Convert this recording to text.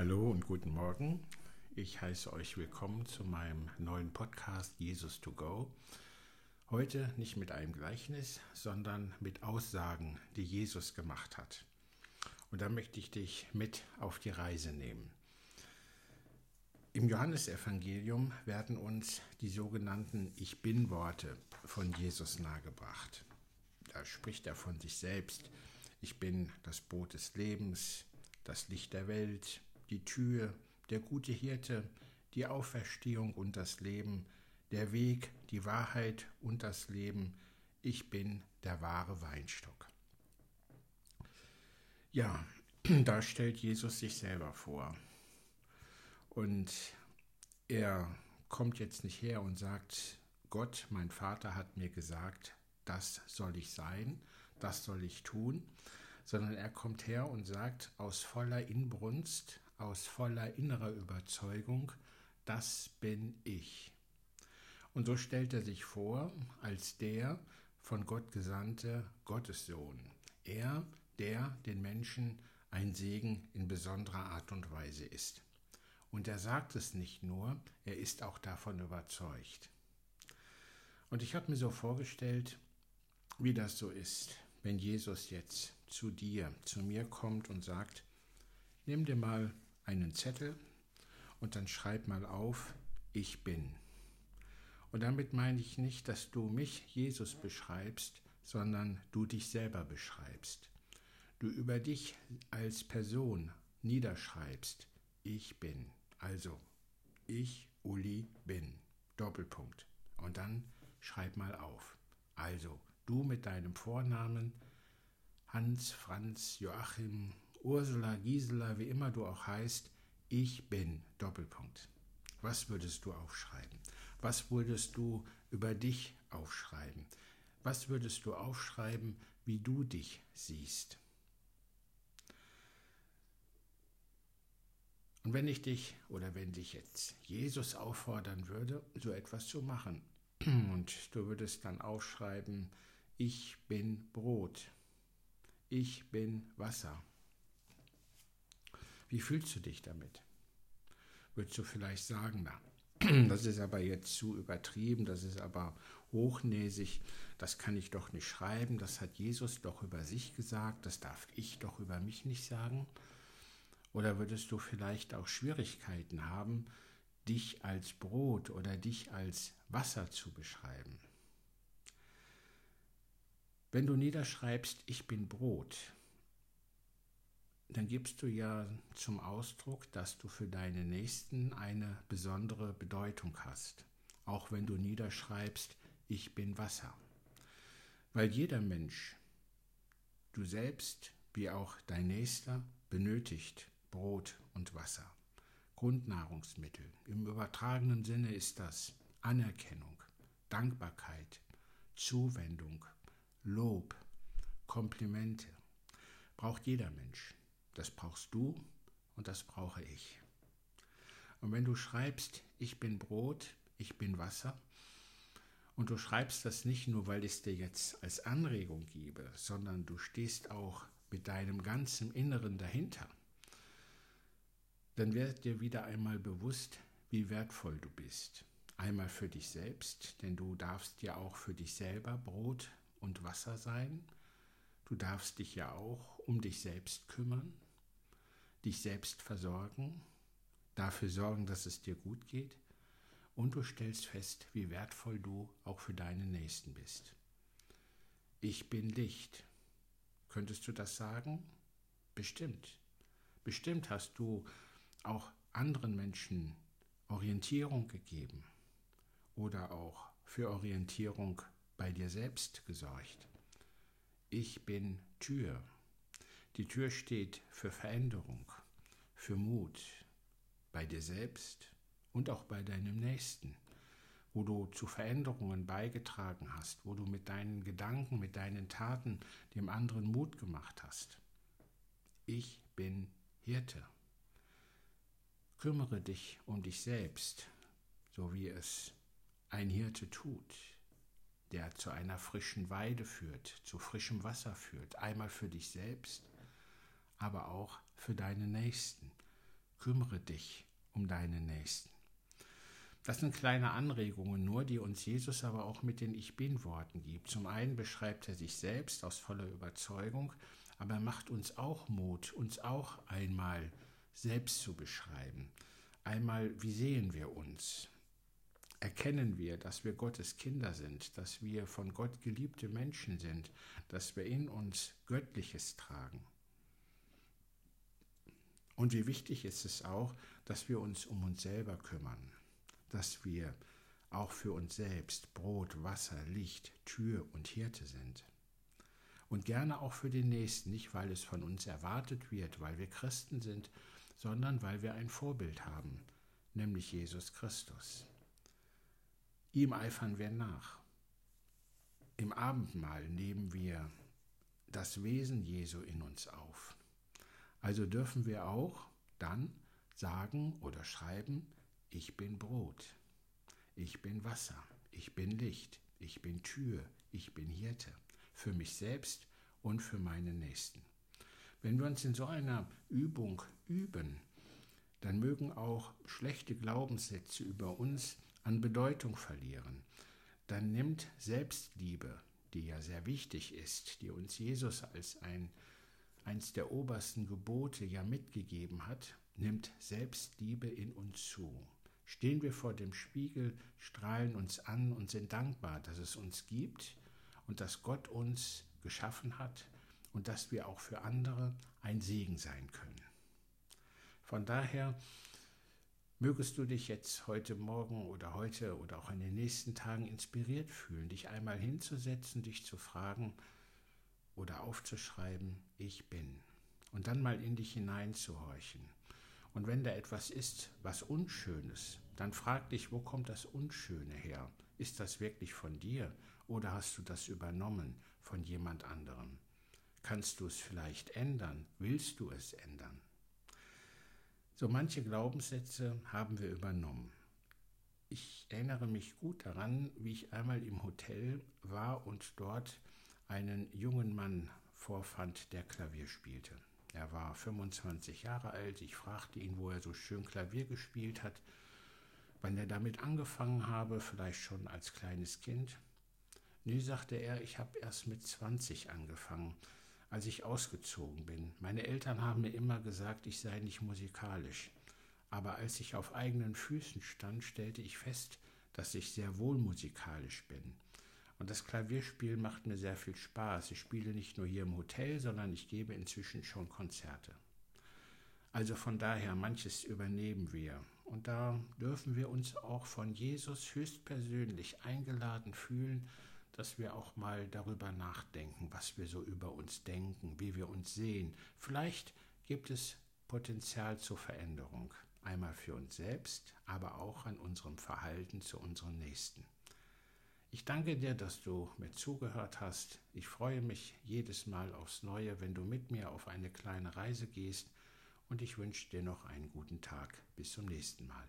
Hallo und guten Morgen. Ich heiße euch willkommen zu meinem neuen Podcast Jesus to Go. Heute nicht mit einem Gleichnis, sondern mit Aussagen, die Jesus gemacht hat. Und da möchte ich dich mit auf die Reise nehmen. Im Johannesevangelium werden uns die sogenannten Ich bin Worte von Jesus nahegebracht. Da spricht er von sich selbst. Ich bin das Brot des Lebens, das Licht der Welt, die Tür, der gute Hirte, die Auferstehung und das Leben, der Weg, die Wahrheit und das Leben. Ich bin der wahre Weinstock. Ja, da stellt Jesus sich selber vor. Und er kommt jetzt nicht her und sagt, Gott, mein Vater hat mir gesagt, das soll ich sein, das soll ich tun, sondern er kommt her und sagt aus voller Inbrunst, aus voller innerer Überzeugung, das bin ich. Und so stellt er sich vor als der von Gott gesandte Gottessohn. Er, der den Menschen ein Segen in besonderer Art und Weise ist. Und er sagt es nicht nur, er ist auch davon überzeugt. Und ich habe mir so vorgestellt, wie das so ist, wenn Jesus jetzt zu dir, zu mir kommt und sagt, nimm dir mal einen Zettel und dann schreib mal auf, ich bin. Und damit meine ich nicht, dass du mich, Jesus, beschreibst, sondern du dich selber beschreibst. Du über dich als Person niederschreibst, ich bin. Also, ich, Uli, bin. Doppelpunkt. Und dann schreib mal auf. Also, du mit deinem Vornamen, Hans, Franz, Joachim, Ursula, Gisela, wie immer du auch heißt, ich bin, Doppelpunkt. Was würdest du aufschreiben? Was würdest du über dich aufschreiben? Was würdest du aufschreiben, wie du dich siehst? Und wenn ich dich oder wenn dich jetzt Jesus auffordern würde, so etwas zu machen, und du würdest dann aufschreiben, ich bin Brot, ich bin Wasser, wie fühlst du dich damit? Würdest du vielleicht sagen, na, das ist aber jetzt zu übertrieben, das ist aber hochnäsig, das kann ich doch nicht schreiben, das hat Jesus doch über sich gesagt, das darf ich doch über mich nicht sagen? Oder würdest du vielleicht auch Schwierigkeiten haben, dich als Brot oder dich als Wasser zu beschreiben? Wenn du niederschreibst, ich bin Brot, dann gibst du ja zum Ausdruck, dass du für deine Nächsten eine besondere Bedeutung hast, auch wenn du niederschreibst, ich bin Wasser. Weil jeder Mensch, du selbst wie auch dein Nächster, benötigt Brot und Wasser. Grundnahrungsmittel. Im übertragenen Sinne ist das Anerkennung, Dankbarkeit, Zuwendung, Lob, Komplimente. Braucht jeder Mensch. Das brauchst du und das brauche ich. Und wenn du schreibst, ich bin Brot, ich bin Wasser, und du schreibst das nicht nur, weil ich es dir jetzt als Anregung gebe, sondern du stehst auch mit deinem ganzen Inneren dahinter, dann wird dir wieder einmal bewusst, wie wertvoll du bist. Einmal für dich selbst, denn du darfst ja auch für dich selber Brot und Wasser sein. Du darfst dich ja auch um dich selbst kümmern dich selbst versorgen, dafür sorgen, dass es dir gut geht und du stellst fest, wie wertvoll du auch für deinen Nächsten bist. Ich bin Licht. Könntest du das sagen? Bestimmt. Bestimmt hast du auch anderen Menschen Orientierung gegeben oder auch für Orientierung bei dir selbst gesorgt. Ich bin Tür. Die Tür steht für Veränderung, für Mut bei dir selbst und auch bei deinem Nächsten, wo du zu Veränderungen beigetragen hast, wo du mit deinen Gedanken, mit deinen Taten dem anderen Mut gemacht hast. Ich bin Hirte. Kümmere dich um dich selbst, so wie es ein Hirte tut, der zu einer frischen Weide führt, zu frischem Wasser führt, einmal für dich selbst aber auch für deine Nächsten. kümmere dich um deine Nächsten. Das sind kleine Anregungen nur, die uns Jesus aber auch mit den Ich bin-Worten gibt. Zum einen beschreibt er sich selbst aus voller Überzeugung, aber er macht uns auch Mut, uns auch einmal selbst zu beschreiben. Einmal, wie sehen wir uns? Erkennen wir, dass wir Gottes Kinder sind, dass wir von Gott geliebte Menschen sind, dass wir in uns Göttliches tragen. Und wie wichtig ist es auch, dass wir uns um uns selber kümmern, dass wir auch für uns selbst Brot, Wasser, Licht, Tür und Hirte sind. Und gerne auch für den Nächsten, nicht weil es von uns erwartet wird, weil wir Christen sind, sondern weil wir ein Vorbild haben, nämlich Jesus Christus. Ihm eifern wir nach. Im Abendmahl nehmen wir das Wesen Jesu in uns auf. Also dürfen wir auch dann sagen oder schreiben, ich bin Brot, ich bin Wasser, ich bin Licht, ich bin Tür, ich bin Hirte, für mich selbst und für meine Nächsten. Wenn wir uns in so einer Übung üben, dann mögen auch schlechte Glaubenssätze über uns an Bedeutung verlieren. Dann nimmt Selbstliebe, die ja sehr wichtig ist, die uns Jesus als ein eins der obersten Gebote ja mitgegeben hat, nimmt Selbstliebe in uns zu. Stehen wir vor dem Spiegel, strahlen uns an und sind dankbar, dass es uns gibt und dass Gott uns geschaffen hat und dass wir auch für andere ein Segen sein können. Von daher mögest du dich jetzt heute Morgen oder heute oder auch in den nächsten Tagen inspiriert fühlen, dich einmal hinzusetzen, dich zu fragen, oder aufzuschreiben, ich bin. Und dann mal in dich hineinzuhorchen. Und wenn da etwas ist, was Unschönes, dann frag dich, wo kommt das Unschöne her? Ist das wirklich von dir oder hast du das übernommen von jemand anderem? Kannst du es vielleicht ändern? Willst du es ändern? So manche Glaubenssätze haben wir übernommen. Ich erinnere mich gut daran, wie ich einmal im Hotel war und dort einen jungen Mann vorfand, der Klavier spielte. Er war 25 Jahre alt. Ich fragte ihn, wo er so schön Klavier gespielt hat, wann er damit angefangen habe, vielleicht schon als kleines Kind. Nee, sagte er, ich habe erst mit 20 angefangen, als ich ausgezogen bin. Meine Eltern haben mir immer gesagt, ich sei nicht musikalisch. Aber als ich auf eigenen Füßen stand, stellte ich fest, dass ich sehr wohl musikalisch bin. Und das Klavierspiel macht mir sehr viel Spaß. Ich spiele nicht nur hier im Hotel, sondern ich gebe inzwischen schon Konzerte. Also von daher, manches übernehmen wir. Und da dürfen wir uns auch von Jesus höchstpersönlich eingeladen fühlen, dass wir auch mal darüber nachdenken, was wir so über uns denken, wie wir uns sehen. Vielleicht gibt es Potenzial zur Veränderung, einmal für uns selbst, aber auch an unserem Verhalten zu unseren Nächsten. Ich danke dir, dass du mir zugehört hast. Ich freue mich jedes Mal aufs Neue, wenn du mit mir auf eine kleine Reise gehst und ich wünsche dir noch einen guten Tag. Bis zum nächsten Mal.